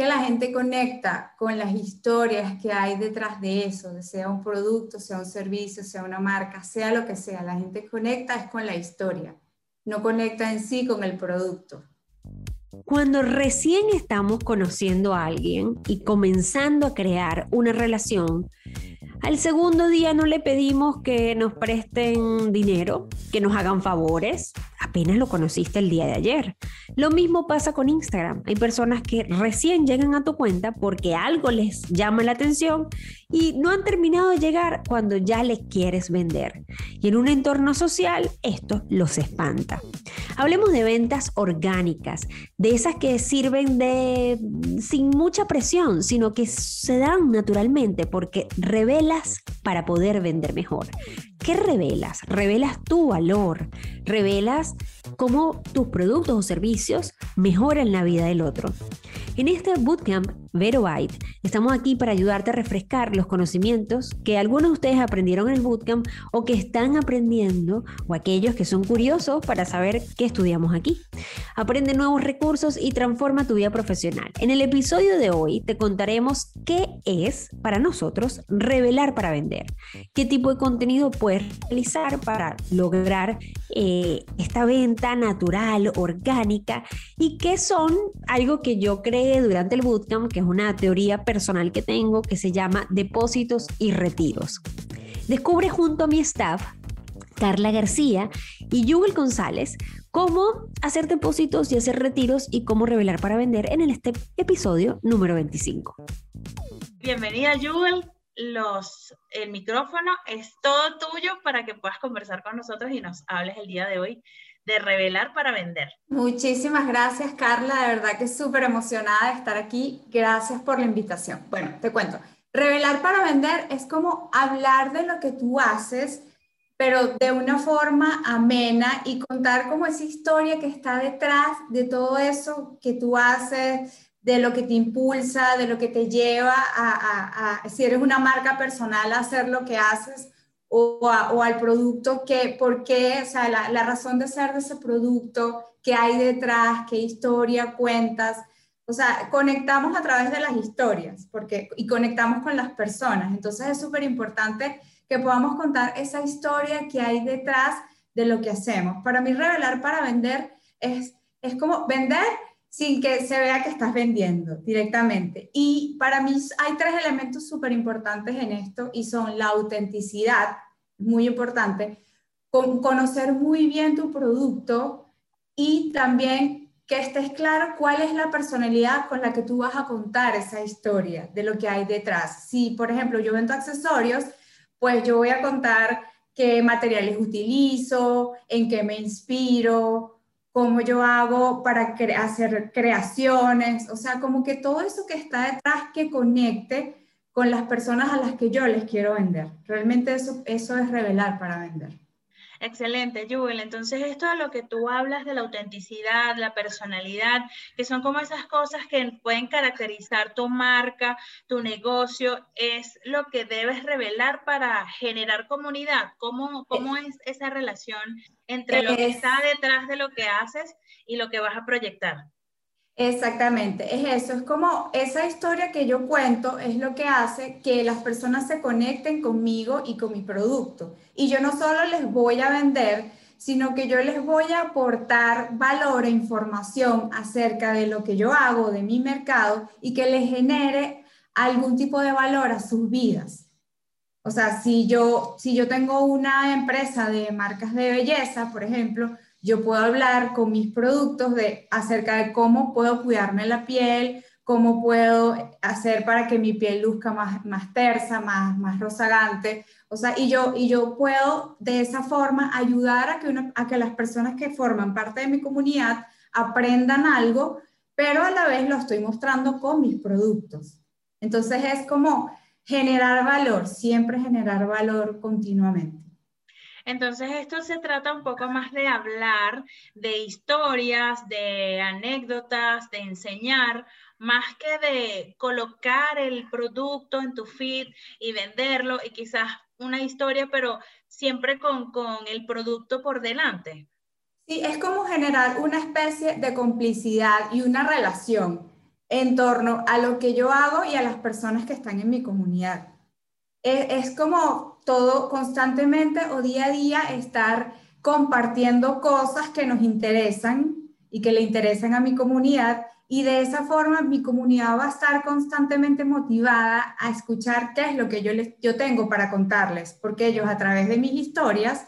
que la gente conecta con las historias que hay detrás de eso, sea un producto, sea un servicio, sea una marca, sea lo que sea. La gente conecta es con la historia, no conecta en sí con el producto. Cuando recién estamos conociendo a alguien y comenzando a crear una relación, al segundo día no le pedimos que nos presten dinero, que nos hagan favores. Apenas lo conociste el día de ayer. Lo mismo pasa con Instagram. Hay personas que recién llegan a tu cuenta porque algo les llama la atención y no han terminado de llegar cuando ya les quieres vender. Y en un entorno social esto los espanta. Hablemos de ventas orgánicas, de esas que sirven de sin mucha presión, sino que se dan naturalmente porque para poder vender mejor. ¿Qué revelas? Revelas tu valor, revelas cómo tus productos o servicios mejoran la vida del otro. En este bootcamp Vero Byte, estamos aquí para ayudarte a refrescar los conocimientos que algunos de ustedes aprendieron en el bootcamp o que están aprendiendo o aquellos que son curiosos para saber qué estudiamos aquí. Aprende nuevos recursos y transforma tu vida profesional. En el episodio de hoy te contaremos qué es para nosotros revelar para vender, qué tipo de contenido puedes realizar para lograr eh, esta venta natural, orgánica y qué son algo que yo creé durante el bootcamp que es una teoría personal que tengo que se llama depósitos y retiros. Descubre junto a mi staff, Carla García y Yugel González, cómo hacer depósitos y hacer retiros y cómo revelar para vender en este episodio número 25. Bienvenida, Yugel. Los, el micrófono es todo tuyo para que puedas conversar con nosotros y nos hables el día de hoy de revelar para vender. Muchísimas gracias, Carla. De verdad que súper emocionada de estar aquí. Gracias por la invitación. Bueno, te cuento. Revelar para vender es como hablar de lo que tú haces, pero de una forma amena y contar como esa historia que está detrás de todo eso que tú haces, de lo que te impulsa, de lo que te lleva a, si eres una marca personal, a hacer lo que haces o, al producto, que, por qué, o sea, la, razón de ser de ese producto, qué hay detrás, qué historia cuentas. O sea, conectamos a través de las historias porque, y conectamos con las personas. Entonces es súper importante que podamos contar esa historia que hay detrás de lo que hacemos. Para mí, revelar para vender es, es como vender sin que se vea que estás vendiendo directamente. Y para mí hay tres elementos súper importantes en esto y son la autenticidad, muy importante, con conocer muy bien tu producto y también que estés claro cuál es la personalidad con la que tú vas a contar esa historia de lo que hay detrás. Si, por ejemplo, yo vendo accesorios, pues yo voy a contar qué materiales utilizo, en qué me inspiro, cómo yo hago para hacer creaciones, o sea, como que todo eso que está detrás que conecte con las personas a las que yo les quiero vender. Realmente eso, eso es revelar para vender. Excelente, Jubel. Entonces, esto de lo que tú hablas de la autenticidad, la personalidad, que son como esas cosas que pueden caracterizar tu marca, tu negocio, es lo que debes revelar para generar comunidad. ¿Cómo, cómo es esa relación entre lo que está detrás de lo que haces y lo que vas a proyectar? Exactamente, es eso, es como esa historia que yo cuento es lo que hace que las personas se conecten conmigo y con mi producto. Y yo no solo les voy a vender, sino que yo les voy a aportar valor e información acerca de lo que yo hago, de mi mercado y que les genere algún tipo de valor a sus vidas. O sea, si yo, si yo tengo una empresa de marcas de belleza, por ejemplo, yo puedo hablar con mis productos de, acerca de cómo puedo cuidarme la piel, cómo puedo hacer para que mi piel luzca más, más tersa, más, más rozagante. O sea, y yo, y yo puedo de esa forma ayudar a que, a que las personas que forman parte de mi comunidad aprendan algo, pero a la vez lo estoy mostrando con mis productos. Entonces es como generar valor, siempre generar valor continuamente. Entonces, esto se trata un poco más de hablar de historias, de anécdotas, de enseñar, más que de colocar el producto en tu feed y venderlo y quizás una historia, pero siempre con, con el producto por delante. Sí, es como generar una especie de complicidad y una relación en torno a lo que yo hago y a las personas que están en mi comunidad. Es, es como todo constantemente o día a día estar compartiendo cosas que nos interesan y que le interesan a mi comunidad y de esa forma mi comunidad va a estar constantemente motivada a escuchar qué es lo que yo, yo tengo para contarles, porque ellos a través de mis historias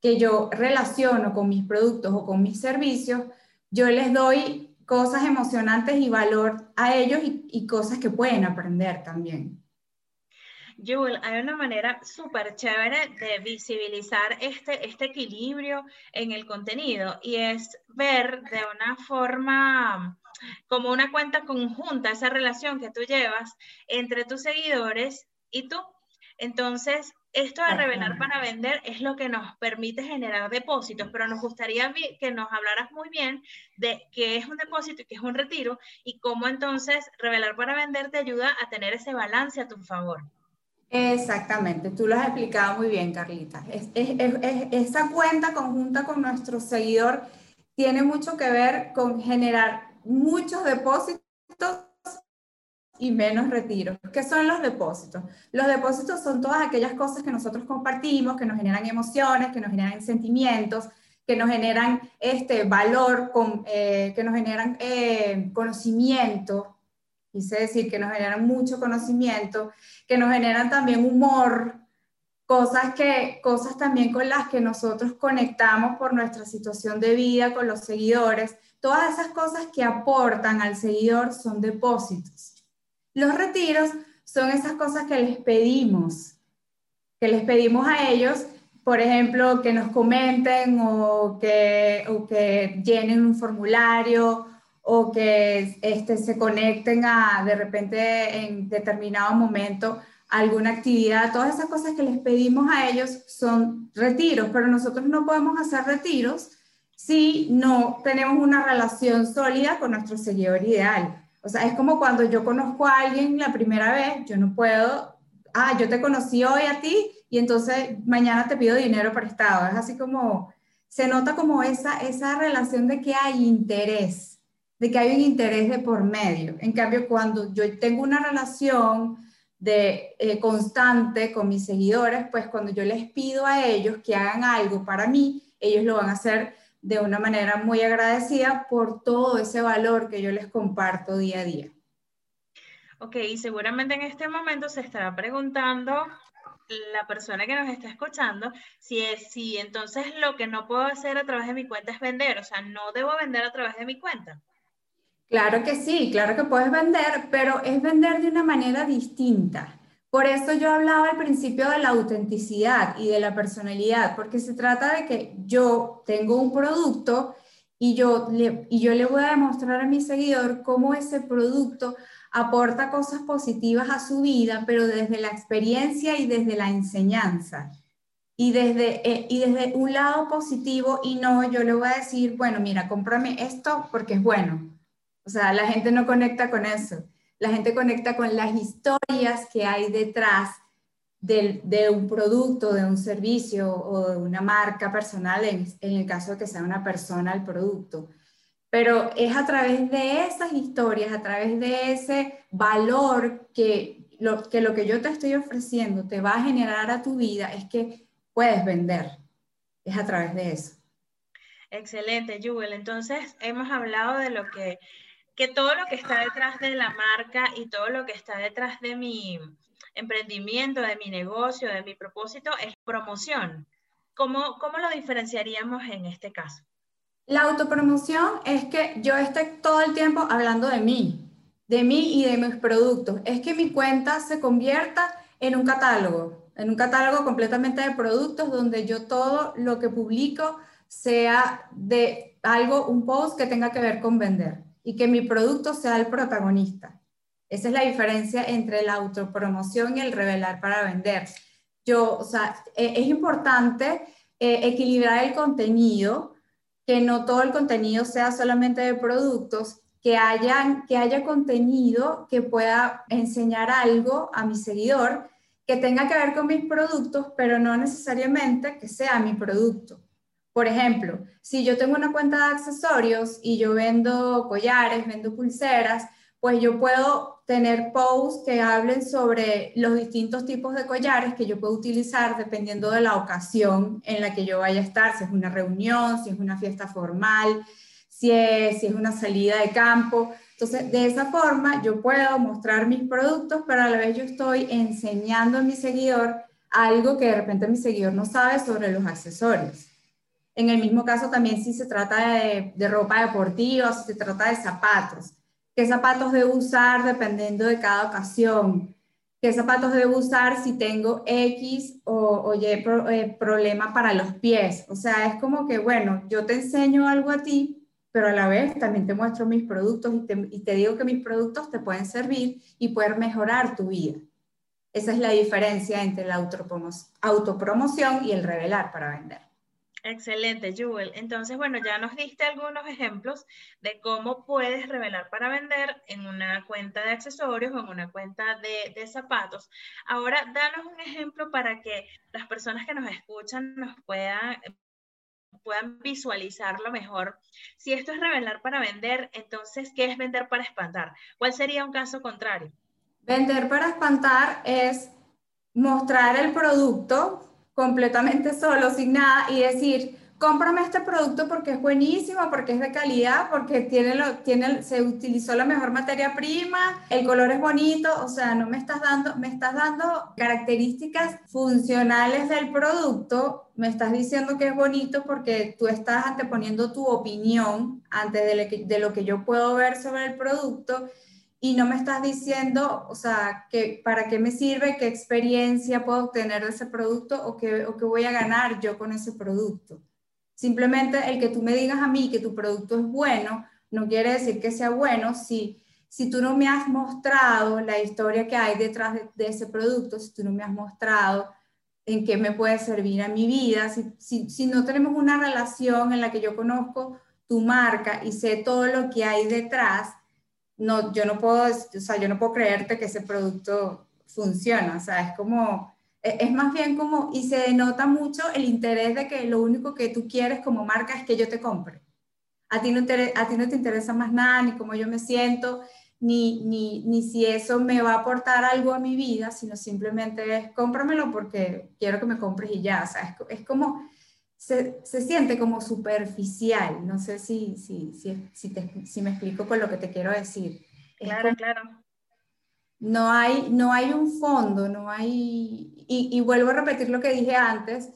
que yo relaciono con mis productos o con mis servicios, yo les doy cosas emocionantes y valor a ellos y cosas que pueden aprender también. Jewel, hay una manera súper chévere de visibilizar este, este equilibrio en el contenido y es ver de una forma como una cuenta conjunta esa relación que tú llevas entre tus seguidores y tú. Entonces, esto de revelar para vender es lo que nos permite generar depósitos, pero nos gustaría que nos hablaras muy bien de qué es un depósito y qué es un retiro y cómo entonces revelar para vender te ayuda a tener ese balance a tu favor. Exactamente, tú lo has explicado muy bien, Carlita. esa cuenta conjunta con nuestro seguidor tiene mucho que ver con generar muchos depósitos y menos retiros. ¿Qué son los depósitos? Los depósitos son todas aquellas cosas que nosotros compartimos, que nos generan emociones, que nos generan sentimientos, que nos generan este valor, eh, que nos generan eh, conocimiento, quise decir que nos generan mucho conocimiento, que nos generan también humor, cosas, que, cosas también con las que nosotros conectamos por nuestra situación de vida con los seguidores. Todas esas cosas que aportan al seguidor son depósitos. Los retiros son esas cosas que les pedimos, que les pedimos a ellos, por ejemplo, que nos comenten o que, o que llenen un formulario o que este, se conecten a de repente en determinado momento alguna actividad, todas esas cosas que les pedimos a ellos son retiros, pero nosotros no podemos hacer retiros si no tenemos una relación sólida con nuestro seguidor ideal. O sea, es como cuando yo conozco a alguien la primera vez, yo no puedo, ah, yo te conocí hoy a ti y entonces mañana te pido dinero prestado. Es así como, se nota como esa, esa relación de que hay interés de que hay un interés de por medio. En cambio, cuando yo tengo una relación de eh, constante con mis seguidores, pues cuando yo les pido a ellos que hagan algo para mí, ellos lo van a hacer de una manera muy agradecida por todo ese valor que yo les comparto día a día. Ok, y seguramente en este momento se estará preguntando la persona que nos está escuchando si es si entonces lo que no puedo hacer a través de mi cuenta es vender, o sea, no debo vender a través de mi cuenta. Claro que sí, claro que puedes vender, pero es vender de una manera distinta. Por eso yo hablaba al principio de la autenticidad y de la personalidad, porque se trata de que yo tengo un producto y yo le, y yo le voy a demostrar a mi seguidor cómo ese producto aporta cosas positivas a su vida, pero desde la experiencia y desde la enseñanza. Y desde, eh, y desde un lado positivo y no, yo le voy a decir, bueno, mira, cómprame esto porque es bueno o sea, la gente no conecta con eso. La gente conecta con las historias que hay detrás de, un producto, de un servicio o de una marca personal, en, el caso de que sea una persona el producto. Pero es a través de esas historias, a través de ese valor que lo, que yo te estoy ofreciendo te va a generar a tu vida, es que puedes vender. Es a través de eso. Excelente, Jubel. Entonces, hemos hablado de lo que que todo lo que está detrás de la marca y todo lo que está detrás de mi emprendimiento, de mi negocio, de mi propósito es promoción. ¿Cómo, cómo lo diferenciaríamos en este caso? La autopromoción es que yo esté todo el tiempo hablando de mí, de mí y de mis productos. Es que mi cuenta se convierta en un catálogo, en un catálogo completamente de productos donde yo todo lo que publico sea de algo, un post que tenga que ver con vender y que mi producto sea el protagonista. Esa es la diferencia entre la autopromoción y el revelar para vender. Yo, o sea, e, es importante eh, equilibrar el contenido, que no todo el contenido sea solamente de productos, que, hayan, que haya contenido que pueda enseñar algo a mi seguidor que tenga que ver con mis productos, pero no necesariamente que sea mi producto. Por ejemplo, si yo tengo una cuenta de accesorios y yo vendo collares, vendo pulseras, pues yo puedo tener posts que hablen sobre los distintos tipos de collares que yo puedo utilizar dependiendo de la ocasión en la que yo vaya a estar, si es una reunión, si es una fiesta formal, si es, una salida de campo. Entonces, de esa forma yo puedo mostrar mis productos, pero a la vez yo estoy enseñando a mi seguidor algo que de repente mi seguidor no sabe sobre los accesorios. En el mismo caso también si se trata de, de ropa deportiva, si se trata de zapatos qué zapatos debo usar dependiendo de cada ocasión, qué zapatos debo usar si tengo X o, Y eh, problema para los pies. O sea, es como que, bueno, yo te enseño algo a ti, pero a la vez también te muestro mis productos y te digo que mis productos te pueden servir y poder mejorar tu vida. Esa es la diferencia entre la autopromoción y el revelar para vender. Excelente, Jewel. Entonces, bueno, ya nos diste algunos ejemplos de cómo puedes revelar para vender en una cuenta de accesorios o en una cuenta de, zapatos. Ahora, danos un ejemplo para que las personas que nos escuchan nos puedan, puedan visualizarlo mejor. Si esto es revelar para vender, entonces, ¿qué es vender para espantar? ¿Cuál sería un caso contrario? Vender para espantar es mostrar el producto completamente solo, sin nada, y decir, cómprame este producto porque es buenísimo, porque es de calidad, porque tiene lo, tiene, se utilizó la mejor materia prima, el color es bonito, o sea, no me estás dando, me estás dando características funcionales del producto, me estás diciendo que es bonito porque tú estás anteponiendo tu opinión antes de, de lo que yo puedo ver sobre el producto y no me estás diciendo, o sea, que, para qué me sirve, qué experiencia puedo obtener de ese producto o qué, o qué voy a ganar yo con ese producto. Simplemente el que tú me digas a mí que tu producto es bueno, no quiere decir que sea bueno si, si tú no me has mostrado la historia que hay detrás de, ese producto, si tú no me has mostrado en qué me puede servir a mi vida, si, si, si no tenemos una relación en la que yo conozco tu marca y sé todo lo que hay detrás, no, yo no puedo, o sea, yo no puedo creerte que ese producto funciona, o sea, es como, e, es más bien como, y se denota mucho el interés de que lo único que tú quieres como marca es que yo te compre. A ti no, te, a ti no te interesa más nada, ni cómo yo me siento, ni, ni, ni si eso me va a aportar algo a mi vida, sino simplemente es cómpramelo porque quiero que me compres y ya, o sea, es, es como se, se, siente como superficial. No sé si, si, si, si, te, si, me explico con lo que te quiero decir. Claro, claro. No hay, no hay un fondo, no hay... Y, y, vuelvo a repetir lo que dije antes,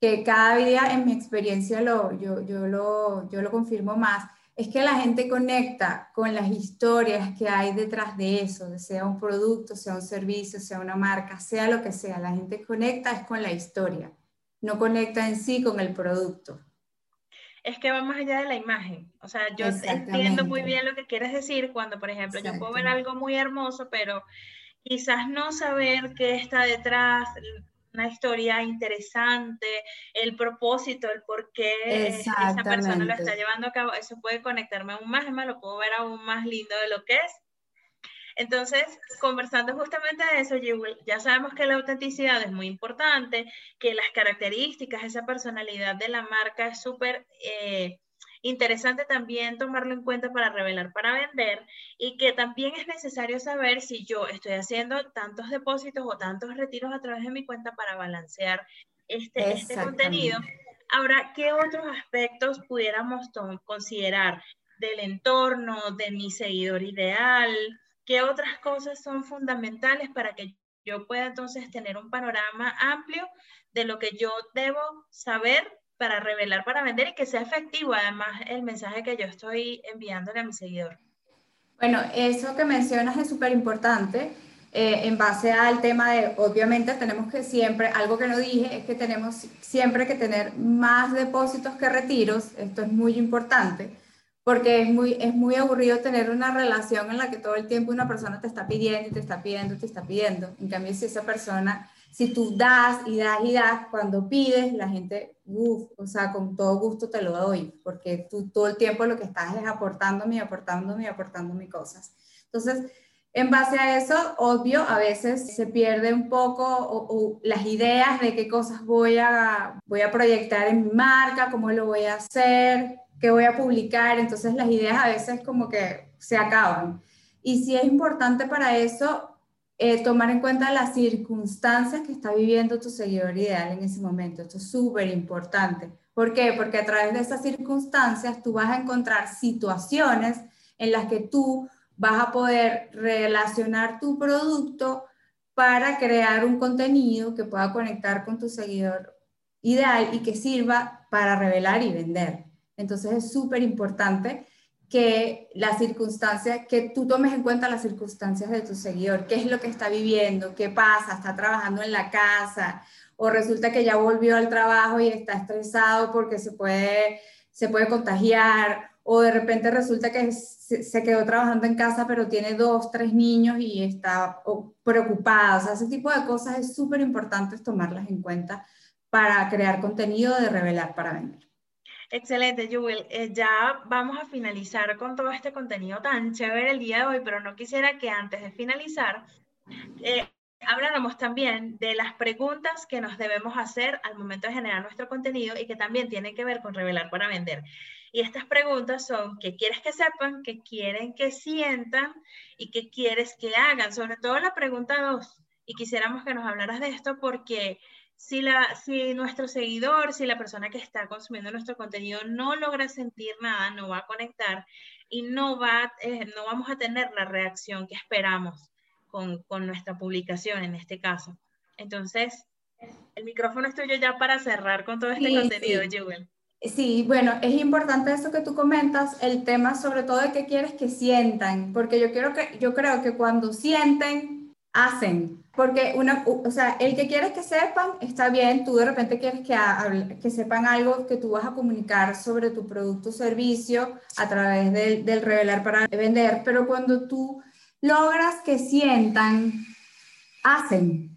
que cada día en mi experiencia lo, yo, yo, lo, yo lo confirmo más, es que la gente conecta con las historias que hay detrás de eso, sea un producto, sea un servicio, sea una marca, sea lo que sea. La gente conecta es con la historia no conecta en sí con el producto. Es que va más allá de la imagen. O sea, yo entiendo muy bien lo que quieres decir cuando, por ejemplo, yo puedo ver algo muy hermoso, pero quizás no saber qué está detrás, una historia interesante, el propósito, el por qué esa persona lo está llevando a cabo, eso puede conectarme aún más, es más, lo puedo ver aún más lindo de lo que es. Entonces, conversando justamente de eso, ya sabemos que la autenticidad es muy importante, que las características, esa personalidad de la marca es súper eh, interesante también tomarlo en cuenta para revelar, para vender, y que también es necesario saber si yo estoy haciendo tantos depósitos o tantos retiros a través de mi cuenta para balancear este, este contenido. Ahora, ¿qué otros aspectos pudiéramos considerar del entorno, de mi seguidor ideal? ¿Qué otras cosas son fundamentales para que yo pueda entonces tener un panorama amplio de lo que yo debo saber para revelar, para vender y que sea efectivo además el mensaje que yo estoy enviándole a mi seguidor? Bueno, eso que mencionas es súper importante. Eh, en base al tema de, obviamente tenemos que siempre, algo que no dije, es que tenemos siempre que tener más depósitos que retiros, esto es muy importante, porque es muy, es muy aburrido tener una relación en la que todo el tiempo una persona te está pidiendo y te está pidiendo y te está pidiendo. En cambio, si esa persona, si tú das y das y das, cuando pides, la gente, uff, o sea, con todo gusto te lo doy, porque tú todo el tiempo lo que estás es aportándome, aportándome, aportándome cosas. Entonces, en base a eso, obvio, a veces se pierde un poco las ideas de qué cosas voy a, voy a proyectar en mi marca, cómo lo voy a hacer, que voy a publicar, entonces las ideas a veces como que se acaban. Y sí es importante para eso eh, tomar en cuenta las circunstancias que está viviendo tu seguidor ideal en ese momento. Esto es súper importante. ¿Por qué? Porque a través de esas circunstancias tú vas a encontrar situaciones en las que tú vas a poder relacionar tu producto para crear un contenido que pueda conectar con tu seguidor ideal y que sirva para revelar y vender. Entonces es súper importante que las circunstancias, que tú tomes en cuenta las circunstancias de tu seguidor, qué es lo que está viviendo, qué pasa, está trabajando en la casa o resulta que ya volvió al trabajo y está estresado porque se puede, se puede contagiar o de repente resulta que se, quedó trabajando en casa pero tiene dos, tres niños y está preocupado. O sea, ese tipo de cosas es súper importante tomarlas en cuenta para crear contenido de revelar para vender. Excelente, Jewel. Eh, ya vamos a finalizar con todo este contenido tan chévere el día de hoy, pero no quisiera que antes de finalizar eh, habláramos también de las preguntas que nos debemos hacer al momento de generar nuestro contenido y que también tienen que ver con revelar para vender. Y estas preguntas son qué quieres que sepan, qué quieren que sientan y qué quieres que hagan. Sobre todo la pregunta dos. Y quisiéramos que nos hablaras de esto porque si, la, si nuestro seguidor, si la persona que está consumiendo nuestro contenido no logra sentir nada, no va a conectar y no, va, eh, no vamos a tener la reacción que esperamos con, con nuestra publicación en este caso. Entonces, el micrófono es tuyo ya para cerrar con todo este contenido, sí. Jewel. Sí, bueno, es importante eso que tú comentas, el tema sobre todo de qué quieres que sientan, porque yo, quiero que, yo creo que cuando sienten, hacen. Porque una, o sea, el que quieres que sepan está bien, tú de repente quieres que, que sepan algo que tú vas a comunicar sobre tu producto o servicio a través del, del revelar para vender, pero cuando tú logras que sientan, hacen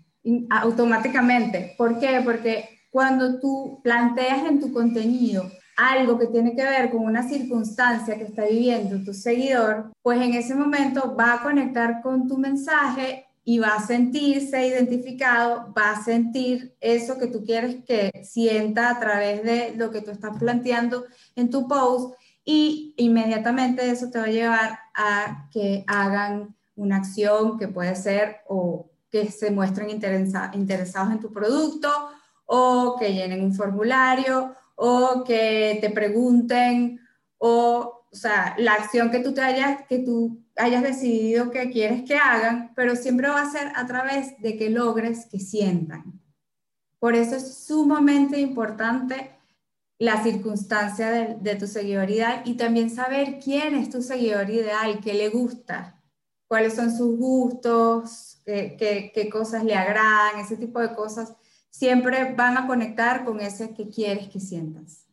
automáticamente. ¿Por qué? Porque cuando tú planteas en tu contenido algo que tiene que ver con una circunstancia que está viviendo tu seguidor, pues en ese momento va a conectar con tu mensaje y va a sentirse identificado, va a sentir eso que tú quieres que sienta a través de lo que tú estás planteando en tu post y inmediatamente eso te va a llevar a que hagan una acción que puede ser o que se muestren interesados en tu producto o que llenen un formulario o que te pregunten o o sea, la acción que tú, te hayas, que tú hayas decidido que quieres que hagan, pero siempre va a ser a través de que logres que sientan. Por eso es sumamente importante la circunstancia de, de tu seguidor ideal y también saber quién es tu seguidor ideal, qué le gusta, cuáles son sus gustos, qué, qué, qué cosas le agradan, ese tipo de cosas, siempre van a conectar con ese que quieres que sientas.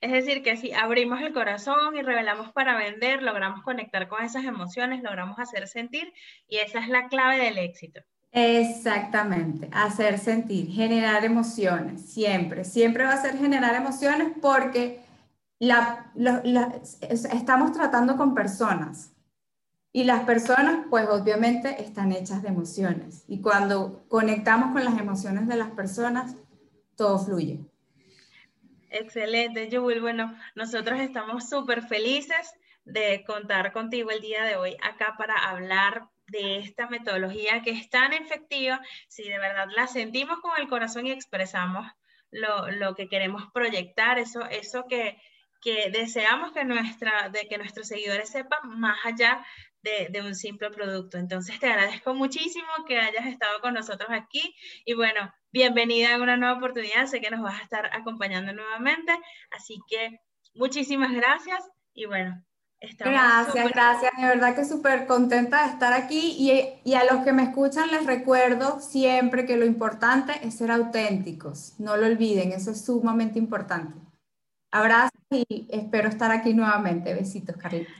Es decir, que si abrimos el corazón y revelamos para vender, logramos conectar con esas emociones, logramos hacer sentir y esa es la clave del éxito. Exactamente, hacer sentir, generar emociones, siempre, siempre va a ser generar emociones porque la, estamos tratando con personas y las personas pues obviamente están hechas de emociones y cuando conectamos con las emociones de las personas, todo fluye. Excelente, Jewel. Bueno, nosotros estamos súper felices de contar contigo el día de hoy acá para hablar de esta metodología que es tan efectiva si de verdad la sentimos con el corazón y expresamos lo, lo que queremos proyectar, eso, eso que, que deseamos que, nuestra, de que nuestros seguidores sepan más allá de, de, un simple producto. Entonces te agradezco muchísimo que hayas estado con nosotros aquí y bueno, bienvenida a una nueva oportunidad. Sé que nos vas a estar acompañando nuevamente. Así que muchísimas gracias y bueno. Gracias, gracias. De verdad que súper contenta de estar aquí y, y, a los que me escuchan les recuerdo siempre que lo importante es ser auténticos. No lo olviden, eso es sumamente importante. Abrazos y espero estar aquí nuevamente. Besitos, Carlita.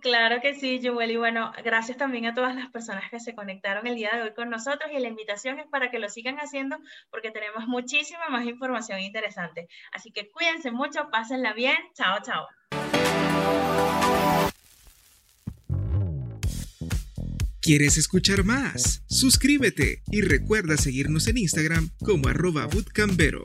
Claro que sí, Joel. Y bueno, gracias también a todas las personas que se conectaron el día de hoy con nosotros y la invitación es para que lo sigan haciendo porque tenemos muchísima más información interesante. Así que cuídense mucho, pásenla bien. Chao, chao. ¿Quieres escuchar más? Suscríbete y recuerda seguirnos en Instagram como arroba bootcampero.